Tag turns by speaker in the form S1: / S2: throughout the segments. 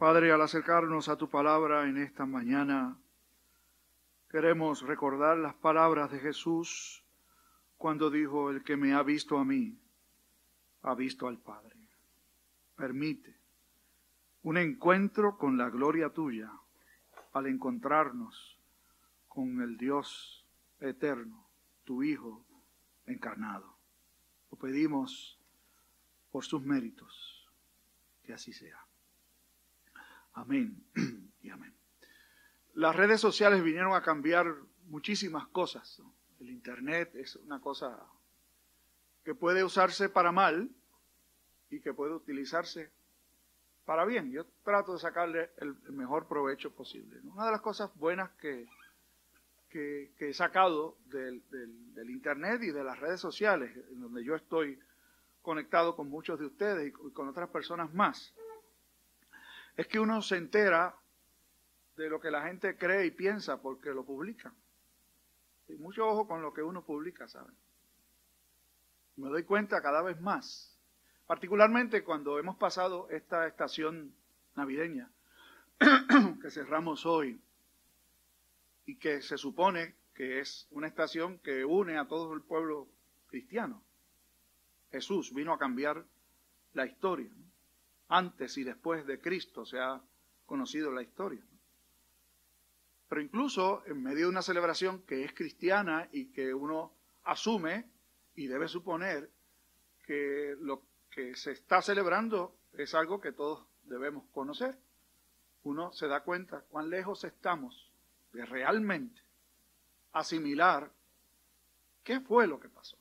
S1: Padre, al acercarnos a tu palabra en esta mañana, queremos recordar las palabras de Jesús cuando dijo, el que me ha visto a mí, ha visto al Padre. Permite un encuentro con la gloria tuya al encontrarnos con el Dios eterno, tu Hijo encarnado. Lo pedimos por sus méritos, que así sea. Amén y amén. Las redes sociales vinieron a cambiar muchísimas cosas. El Internet es una cosa que puede usarse para mal y que puede utilizarse para bien. Yo trato de sacarle el mejor provecho posible. Una de las cosas buenas que, que, he sacado del, del, Internet y de las redes sociales, en donde yo estoy conectado con muchos de ustedes y con otras personas más, es que uno se entera de lo que la gente cree y piensa porque lo publican. Y mucho ojo con lo que uno publica, ¿saben? Me doy cuenta cada vez más, particularmente cuando hemos pasado esta estación navideña que cerramos hoy y que se supone que es una estación que une a todo el pueblo cristiano. Jesús vino a cambiar la historia. Antes y después de Cristo se ha conocido la historia. Pero incluso en medio de una celebración que es cristiana y que uno asume y debe suponer que lo que se está celebrando es algo que todos debemos conocer, uno se da cuenta cuán lejos estamos de realmente asimilar qué fue lo que pasó.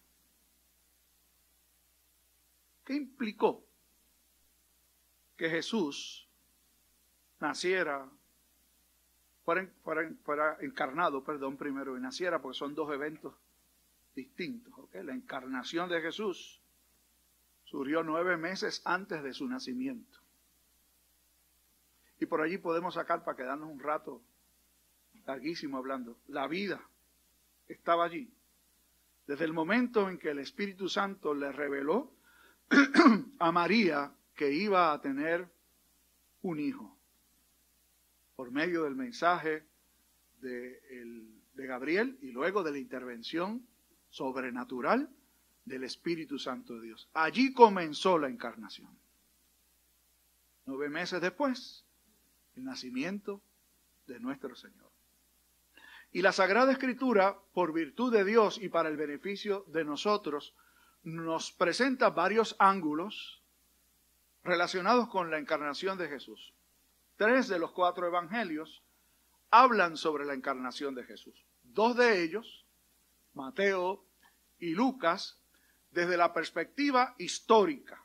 S1: ¿Qué implicó que Jesús naciera, fuera, encarnado, perdón, primero, y naciera, porque son dos eventos distintos. La encarnación de Jesús surgió nueve meses antes de su nacimiento. Y por allí podemos sacar para quedarnos un rato larguísimo hablando. La vida estaba allí. Desde el momento en que el Espíritu Santo le reveló a María que iba a tener un hijo por medio del mensaje de, de Gabriel y luego de la intervención sobrenatural del Espíritu Santo de Dios. Allí comenzó la encarnación. Nueve meses después, el nacimiento de nuestro Señor. Y la Sagrada Escritura, por virtud de Dios y para el beneficio de nosotros, nos presenta varios ángulos relacionados con la encarnación de Jesús. Tres de los cuatro evangelios hablan sobre la encarnación de Jesús. Dos de ellos, Mateo y Lucas, desde la perspectiva histórica,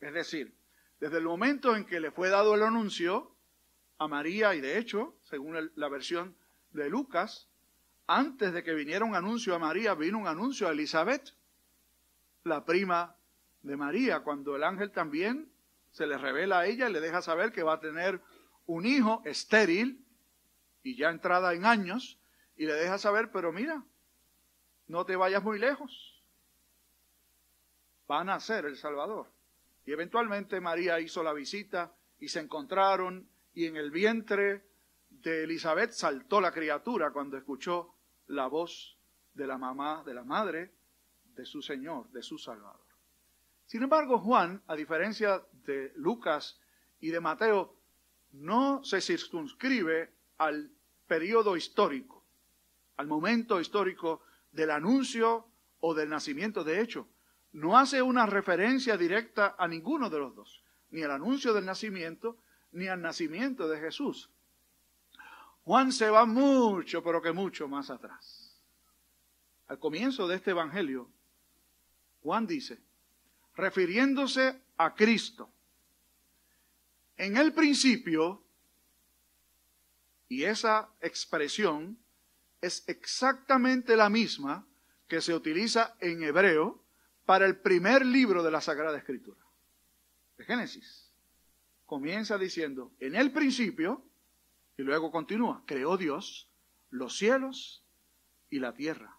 S1: es decir, desde el momento en que le fue dado el anuncio a María, y de hecho, según la versión de Lucas, antes de que viniera un anuncio a María, vino un anuncio a Elizabeth, la prima de María, cuando el ángel también se le revela a ella y le deja saber que va a tener un hijo estéril y ya entrada en años, y le deja saber, pero mira, no te vayas muy lejos. Va a nacer el Salvador. Y eventualmente María hizo la visita y se encontraron y en el vientre de Elizabeth saltó la criatura cuando escuchó la voz de la mamá, de la madre de su Señor, de su Salvador. Sin embargo, Juan, a diferencia de Lucas y de Mateo, no se circunscribe al periodo histórico, al momento histórico del anuncio o del nacimiento. De hecho, no hace una referencia directa a ninguno de los dos, ni al anuncio del nacimiento, ni al nacimiento de Jesús. Juan se va mucho, pero que mucho más atrás. Al comienzo de este Evangelio, Juan dice, refiriéndose a Cristo. En el principio, y esa expresión es exactamente la misma que se utiliza en hebreo para el primer libro de la Sagrada Escritura, de Génesis. Comienza diciendo, en el principio, y luego continúa, creó Dios los cielos y la tierra.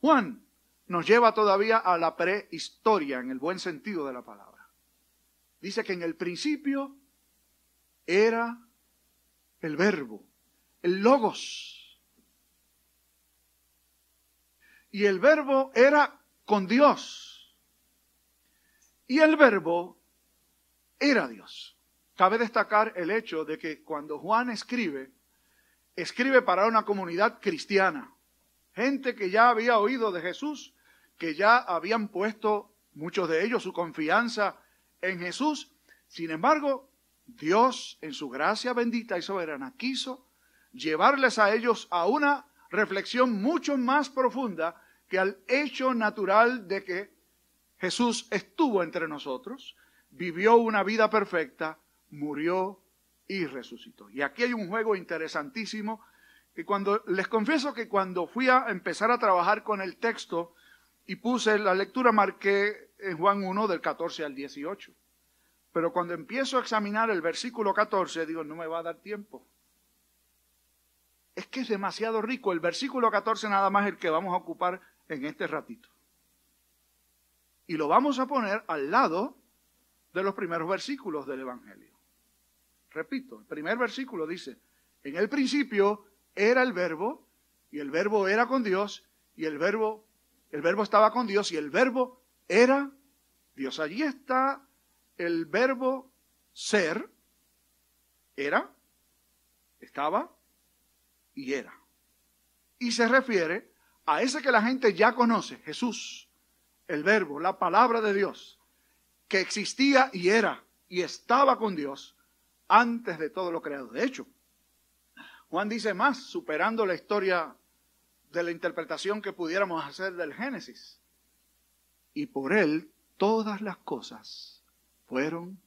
S1: Juan nos lleva todavía a la prehistoria en el buen sentido de la palabra. Dice que en el principio era el verbo, el logos. Y el verbo era con Dios. Y el verbo era Dios. Cabe destacar el hecho de que cuando Juan escribe, escribe para una comunidad cristiana, gente que ya había oído de Jesús, que ya habían puesto muchos de ellos su confianza en Jesús. Sin embargo, Dios en su gracia bendita y soberana quiso llevarles a ellos a una reflexión mucho más profunda que al hecho natural de que Jesús estuvo entre nosotros, vivió una vida perfecta, murió y resucitó. Y aquí hay un juego interesantísimo que cuando les confieso que cuando fui a empezar a trabajar con el texto y puse la lectura marqué en Juan 1 del 14 al 18. Pero cuando empiezo a examinar el versículo 14, digo, no me va a dar tiempo. Es que es demasiado rico. El versículo 14 nada más el que vamos a ocupar en este ratito. Y lo vamos a poner al lado de los primeros versículos del Evangelio. Repito, el primer versículo dice, en el principio era el verbo, y el verbo era con Dios, y el verbo, el verbo estaba con Dios, y el verbo era Dios. Allí está el verbo ser, era, estaba y era. Y se refiere a ese que la gente ya conoce, Jesús, el verbo, la palabra de Dios, que existía y era y estaba con Dios antes de todo lo creado. De hecho, Juan dice más, superando la historia de la interpretación que pudiéramos hacer del Génesis. Y por él todas las cosas fueron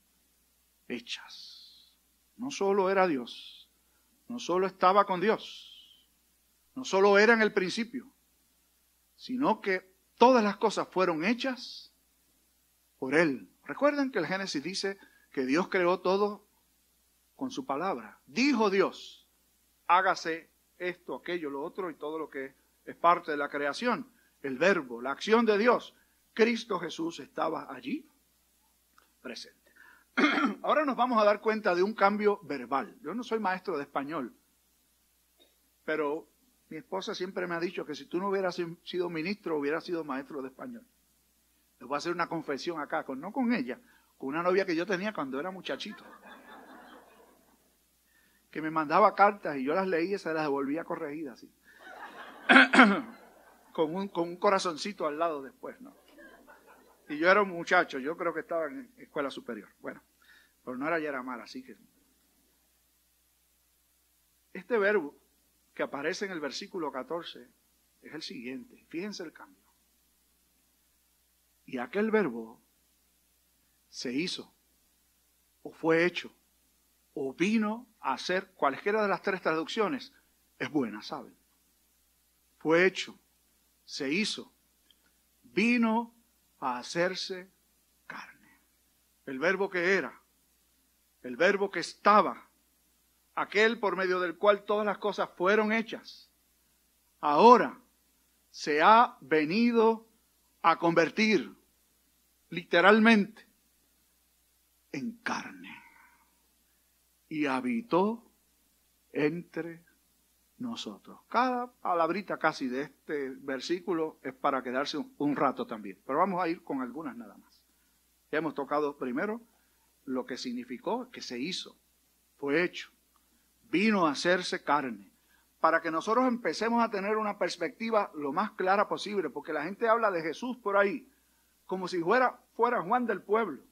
S1: hechas. No solo era Dios, no solo estaba con Dios, no solo era en el principio, sino que todas las cosas fueron hechas por Él. Recuerden que el Génesis dice que Dios creó todo con su palabra. Dijo Dios, hágase esto, aquello, lo otro y todo lo que es parte de la creación. El verbo, la acción de Dios. Cristo Jesús estaba allí presente. Ahora nos vamos a dar cuenta de un cambio verbal. Yo no soy maestro de español, pero mi esposa siempre me ha dicho que si tú no hubieras sido ministro, hubieras sido maestro de español. Les voy a hacer una confesión acá, con, no con ella, con una novia que yo tenía cuando era muchachito. Que me mandaba cartas y yo las leía y se las devolvía corregidas, así. con, un, con un corazoncito al lado después, ¿no? Y yo era un muchacho, yo creo que estaba en escuela superior. Bueno, pero no era ya era mal, así que. Este verbo que aparece en el versículo 14 es el siguiente. Fíjense el cambio. Y aquel verbo se hizo, o fue hecho, o vino a ser, cualquiera de las tres traducciones, es buena, ¿saben? Fue hecho, se hizo, vino a hacerse carne. El verbo que era, el verbo que estaba, aquel por medio del cual todas las cosas fueron hechas, ahora se ha venido a convertir literalmente en carne y habitó entre nosotros. Cada palabrita casi de este versículo es para quedarse un, rato también, pero vamos a ir con algunas nada más. Ya hemos tocado primero lo que significó que se hizo, fue hecho, vino a hacerse carne, para que nosotros empecemos a tener una perspectiva lo más clara posible, porque la gente habla de Jesús por ahí como si fuera, fuera Juan del pueblo.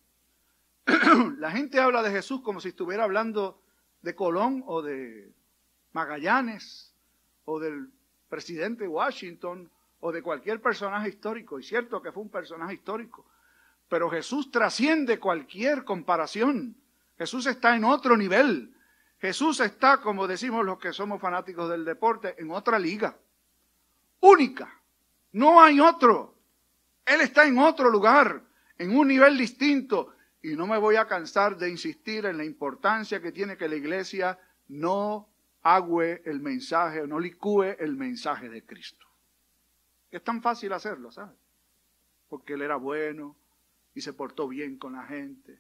S1: la gente habla de Jesús como si estuviera hablando de Colón o de Magallanes o del presidente Washington o de cualquier personaje histórico. Y cierto que fue un personaje histórico, pero Jesús trasciende cualquier comparación. Jesús está en otro nivel. Jesús está, como decimos los que somos fanáticos del deporte, en otra liga. Única. No hay otro. Él está en otro lugar, en un nivel distinto. Y no me voy a cansar de insistir en la importancia que tiene que la iglesia no agüe el mensaje, no licúe el mensaje de Cristo. Es tan fácil hacerlo, ¿sabes? Porque él era bueno y se portó bien con la gente.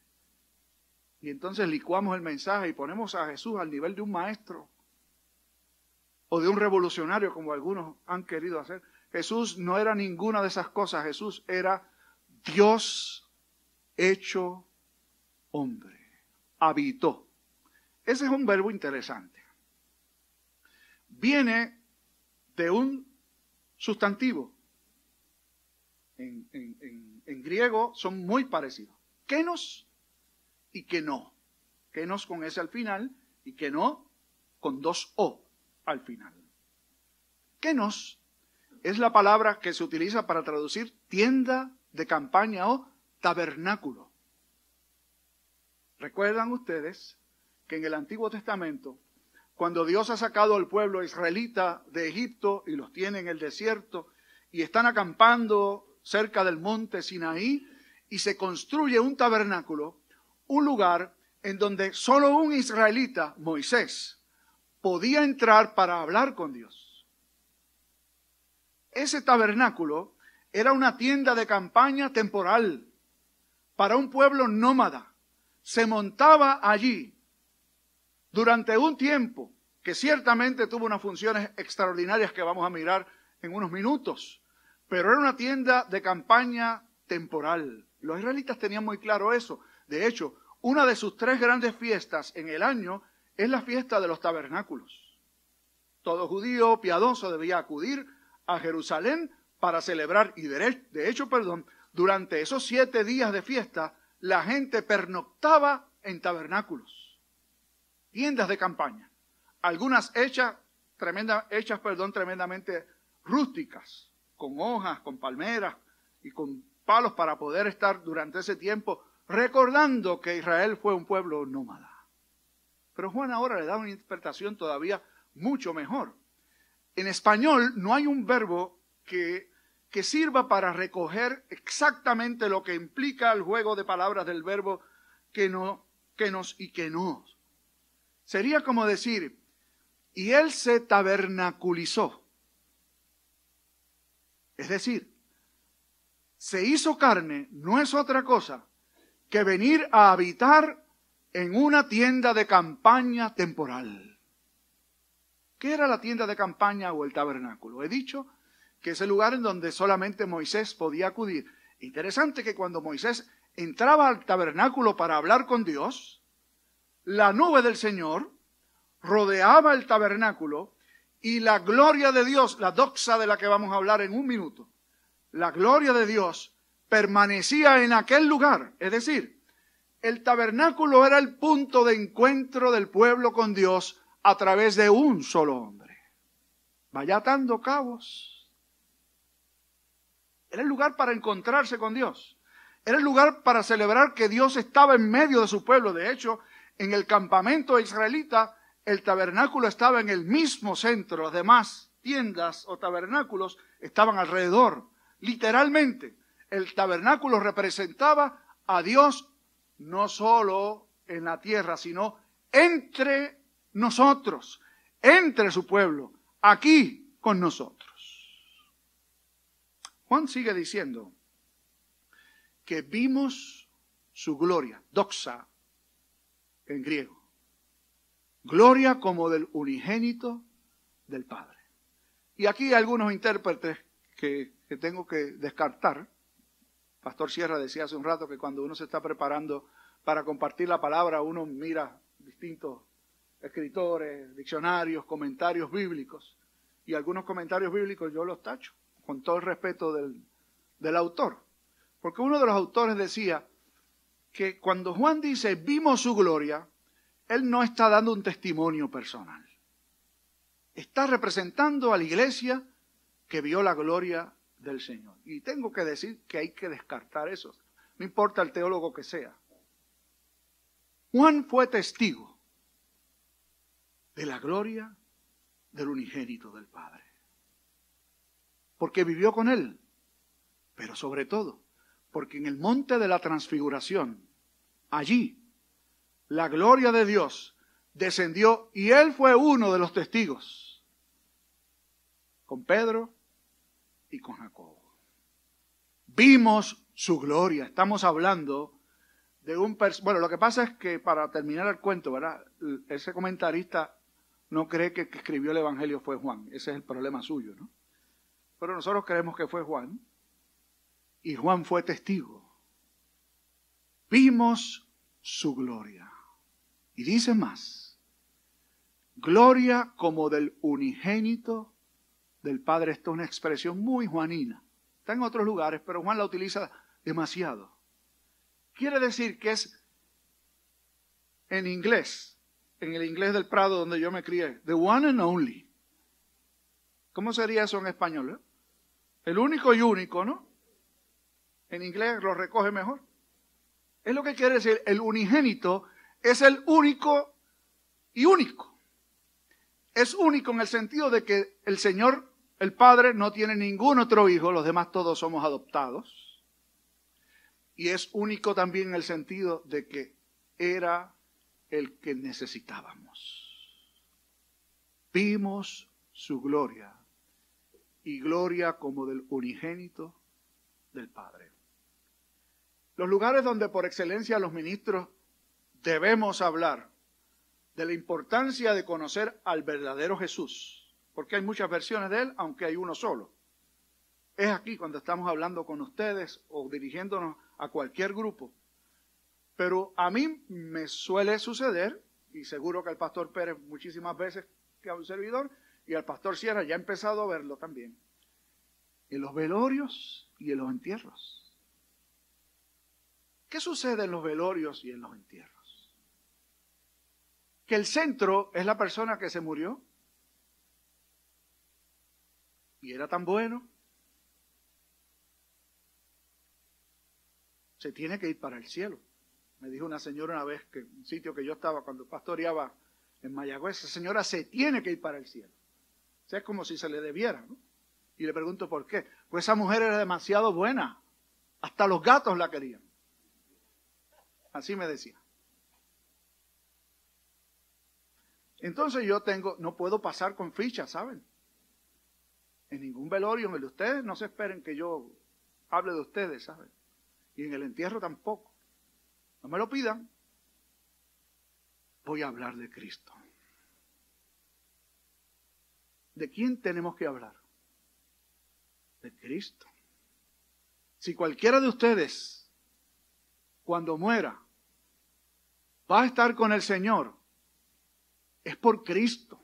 S1: Y entonces licuamos el mensaje y ponemos a Jesús al nivel de un maestro o de un revolucionario, como algunos han querido hacer. Jesús no era ninguna de esas cosas. Jesús era Dios hecho hombre. Habitó. Ese es un verbo interesante. Viene de un sustantivo. En, griego son muy parecidos. Kenos y que no. Kenos con S al final y que no con dos O al final. Kenos es la palabra que se utiliza para traducir tienda de campaña o tabernáculo. ¿Recuerdan ustedes que en el Antiguo Testamento, cuando Dios ha sacado al pueblo israelita de Egipto y los tiene en el desierto y están acampando cerca del monte Sinaí y se construye un tabernáculo, un lugar en donde solo un israelita, Moisés, podía entrar para hablar con Dios. Ese tabernáculo era una tienda de campaña temporal para un pueblo nómada. Se montaba allí durante un tiempo que ciertamente tuvo unas funciones extraordinarias que vamos a mirar en unos minutos, pero era una tienda de campaña temporal. Los israelitas tenían muy claro eso. De hecho, una de sus tres grandes fiestas en el año es la fiesta de los tabernáculos. Todo judío piadoso debía acudir a Jerusalén para celebrar, y de hecho, perdón, durante esos siete días de fiesta, la gente pernoctaba en tabernáculos, tiendas de campaña, algunas hechas, tremendamente rústicas, con hojas, con palmeras y con palos para poder estar durante ese tiempo recordando que Israel fue un pueblo nómada. Pero Juan ahora le da una interpretación todavía mucho mejor. En español no hay un verbo que, que sirva para recoger exactamente lo que implica el juego de palabras del verbo que no, que nos y que no. Sería como decir, y él se tabernaculizó. Es decir, se hizo carne no es otra cosa que venir a habitar en una tienda de campaña temporal. ¿Qué era la tienda de campaña o el tabernáculo? He dicho que es el lugar en donde solamente Moisés podía acudir. Interesante que cuando Moisés entraba al tabernáculo para hablar con Dios, la nube del Señor rodeaba el tabernáculo y la gloria de Dios, la doxa de la que vamos a hablar en un minuto, la gloria de Dios permanecía en aquel lugar. Es decir, el tabernáculo era el punto de encuentro del pueblo con Dios a través de un solo hombre. Vaya atando cabos. Era el lugar para encontrarse con Dios. Era el lugar para celebrar que Dios estaba en medio de su pueblo. De hecho, en el campamento israelita, el tabernáculo estaba en el mismo centro. Las demás tiendas o tabernáculos estaban alrededor. Literalmente, el tabernáculo representaba a Dios no solo en la tierra, sino entre nosotros, entre su pueblo, aquí con nosotros. Juan sigue diciendo que vimos su gloria, doxa en griego, gloria como del unigénito del Padre. Y aquí hay algunos intérpretes que, que tengo que descartar, Pastor Sierra decía hace un rato que cuando uno se está preparando para compartir la palabra, uno mira distintos escritores, diccionarios, comentarios bíblicos. Y algunos comentarios bíblicos yo los tacho, con todo el respeto del, autor. Porque uno de los autores decía que cuando Juan dice vimos su gloria, él no está dando un testimonio personal. Está representando a la iglesia que vio la gloria del Señor. Y tengo que decir que hay que descartar eso, no importa el teólogo que sea. Juan fue testigo de la gloria del unigénito del Padre, porque vivió con él, pero sobre todo, porque en el monte de la transfiguración, allí, la gloria de Dios descendió y él fue uno de los testigos, con Pedro, y con Jacob. Vimos su gloria. Estamos hablando de un... Bueno, lo que pasa es que para terminar el cuento, ¿verdad? Ese comentarista no cree que el que escribió el Evangelio fue Juan. Ese es el problema suyo, ¿no? Pero nosotros creemos que fue Juan. Y Juan fue testigo. Vimos su gloria. Y dice más. Gloria como del unigénito del Padre. Esta es una expresión muy juanina. Está en otros lugares, pero Juan la utiliza demasiado. Quiere decir que es en inglés, en el inglés del Prado donde yo me crié, the one and only. ¿Cómo sería eso en español? Eh? El único y único, ¿no? En inglés lo recoge mejor. Es lo que quiere decir, el unigénito es el único y único. Es único en el sentido de que el Señor, el Padre, no tiene ningún otro hijo, los demás todos somos adoptados. Y es único también en el sentido de que era el que necesitábamos. Vimos su gloria y gloria como del unigénito del Padre. Los lugares donde por excelencia los ministros debemos hablar de la importancia de conocer al verdadero Jesús, porque hay muchas versiones de él, aunque hay uno solo. Es aquí cuando estamos hablando con ustedes o dirigiéndonos a cualquier grupo. Pero a mí me suele suceder, y seguro que al pastor Pérez muchísimas veces que a un servidor, y al pastor Sierra ya ha empezado a verlo también, en los velorios y en los entierros. ¿Qué sucede en los velorios y en los entierros? Que el centro es la persona que se murió y era tan bueno. Se tiene que ir para el cielo. Me dijo una señora una vez que un sitio que yo estaba cuando pastoreaba en Mayagüez, esa señora se tiene que ir para el cielo es como si se le debiera, ¿no? Y le pregunto por qué. Pues esa mujer era demasiado buena. Hasta los gatos la querían. Así me decía. Entonces yo tengo, no puedo pasar con fichas, ¿saben? En ningún velorio, en el de ustedes, no se esperen que yo hable de ustedes, ¿saben? Y en el entierro tampoco. No me lo pidan. Voy a hablar de Cristo. ¿De quién tenemos que hablar? De Cristo. Si cualquiera de ustedes, cuando muera, va a estar con el Señor, es por Cristo.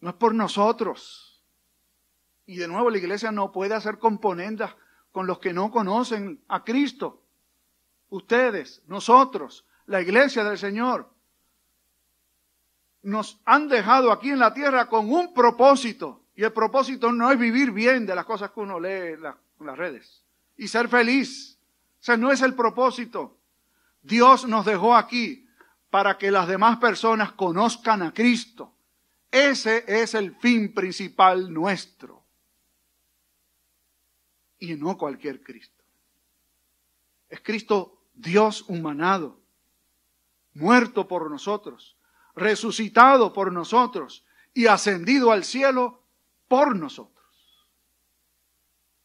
S1: No es por nosotros. Y de nuevo la iglesia no puede hacer componendas con los que no conocen a Cristo. Ustedes, nosotros, la iglesia del Señor nos han dejado aquí en la tierra con un propósito. Y el propósito no es vivir bien de las cosas que uno lee en, las redes y ser feliz. O sea, no es el propósito. Dios nos dejó aquí para que las demás personas conozcan a Cristo. Ese es el fin principal nuestro. Y no cualquier Cristo. Es Cristo Dios humanado, muerto por nosotros, resucitado por nosotros y ascendido al cielo por nosotros.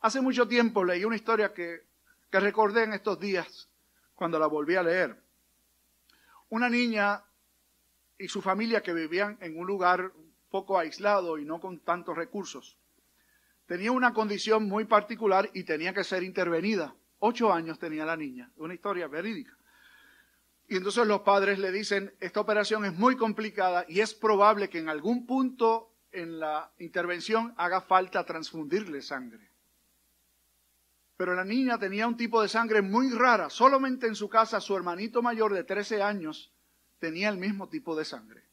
S1: Hace mucho tiempo leí una historia que, que recordé en estos días cuando la volví a leer. Una niña y su familia que vivían en un lugar poco aislado y no con tantos recursos, tenía una condición muy particular y tenía que ser intervenida. Ocho años tenía la niña, una historia verídica. Y entonces los padres le dicen, esta operación es muy complicada y es probable que en algún punto en la intervención haga falta transfundirle sangre. Pero la niña tenía un tipo de sangre muy rara. Solamente en su casa su hermanito mayor de 13 años tenía el mismo tipo de sangre.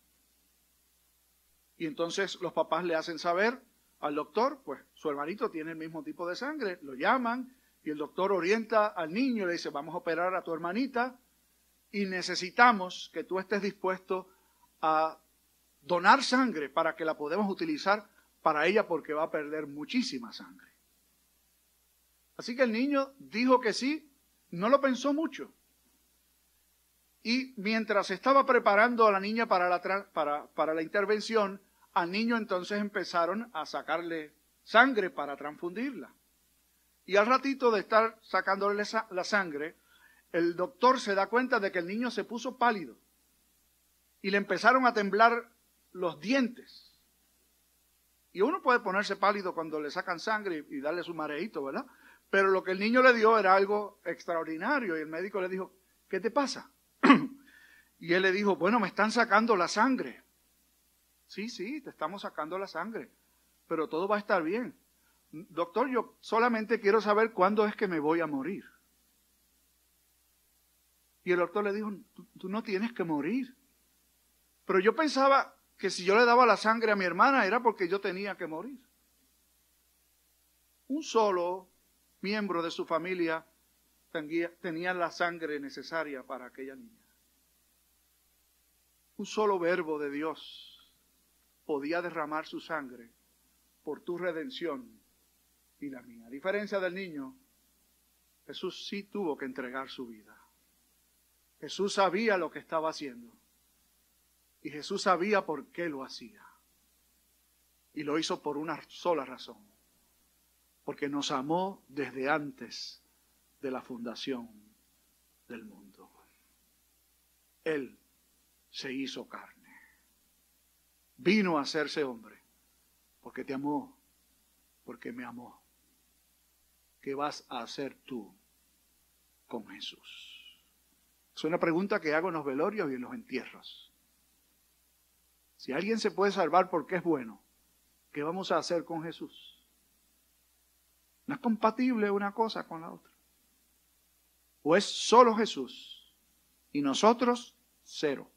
S1: Y entonces los papás le hacen saber al doctor, pues su hermanito tiene el mismo tipo de sangre, lo llaman y el doctor orienta al niño y le dice, vamos a operar a tu hermanita y necesitamos que tú estés dispuesto a donar sangre para que la podamos utilizar para ella porque va a perder muchísima sangre. Así que el niño dijo que sí, no lo pensó mucho. Y mientras estaba preparando a la niña para la, para, para la intervención, al niño entonces empezaron a sacarle sangre para transfundirla. Y al ratito de estar sacándole la sangre, el doctor se da cuenta de que el niño se puso pálido y le empezaron a temblar los dientes. Y uno puede ponerse pálido cuando le sacan sangre y darle su mareito, ¿verdad? Pero lo que el niño le dio era algo extraordinario y el médico le dijo, ¿qué te pasa? y él le dijo, bueno, me están sacando la sangre. Sí, sí, te estamos sacando la sangre, pero todo va a estar bien. Doctor, yo solamente quiero saber cuándo es que me voy a morir. Y el doctor le dijo, tú, no tienes que morir. Pero yo pensaba que si yo le daba la sangre a mi hermana era porque yo tenía que morir. Un solo miembro de su familia tenía la sangre necesaria para aquella niña. Un solo verbo de Dios podía derramar su sangre por tu redención y la mía. A diferencia del niño, Jesús sí tuvo que entregar su vida. Jesús sabía lo que estaba haciendo. Y Jesús sabía por qué lo hacía. Y lo hizo por una sola razón. Porque nos amó desde antes de la fundación del mundo. Él se hizo carne. Vino a hacerse hombre. Porque te amó. Porque me amó. ¿Qué vas a hacer tú con Jesús? Es una pregunta que hago en los velorios y en los entierros. Si alguien se puede salvar porque es bueno, ¿qué vamos a hacer con Jesús? No es compatible una cosa con la otra. O es solo Jesús y nosotros cero.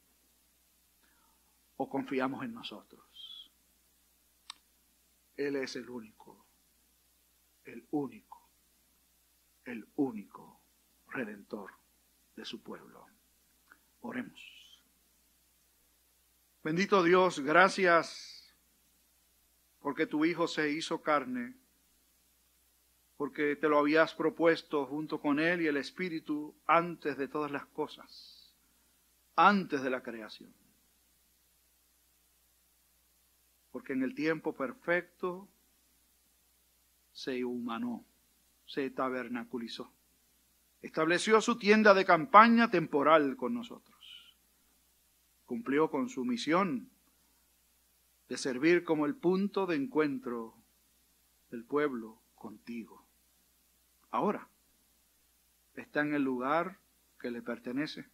S1: O confiamos en nosotros. Él es el único, el único, el único redentor de su pueblo. Oremos. Bendito Dios, gracias porque tu Hijo se hizo carne, porque te lo habías propuesto junto con Él y el Espíritu antes de todas las cosas, antes de la creación. Porque en el tiempo perfecto se humanó, se tabernaculizó estableció su tienda de campaña temporal con nosotros. Cumplió con su misión de servir como el punto de encuentro del pueblo contigo. Ahora está en el lugar que le pertenece,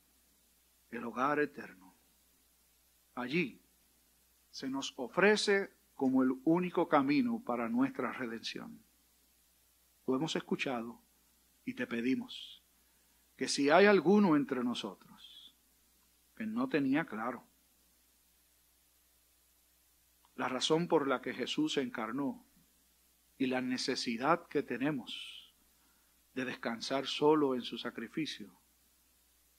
S1: el hogar eterno. Allí se nos ofrece como el único camino para nuestra redención. Lo hemos escuchado y te pedimos que si hay alguno entre nosotros que no tenía claro la razón por la que Jesús se encarnó y la necesidad que tenemos de descansar solo en su sacrificio,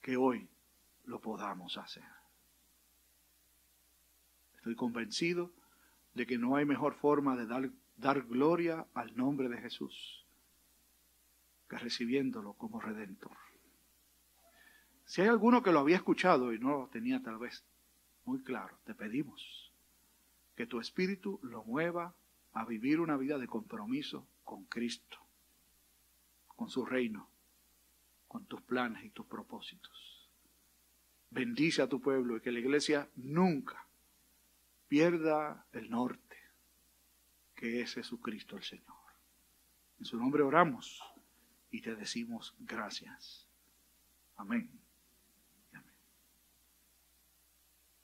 S1: que hoy lo podamos hacer. Estoy convencido de que no hay mejor forma de dar, dar gloria al nombre de Jesús que recibiéndolo como redentor. Si hay alguno que lo había escuchado y no lo tenía tal vez muy claro, te pedimos que tu espíritu lo mueva a vivir una vida de compromiso con Cristo, con su reino, con tus planes y tus propósitos. Bendice a tu pueblo y que la iglesia nunca pierda el norte, que es Jesucristo el Señor. En su nombre oramos y te decimos gracias. Amén.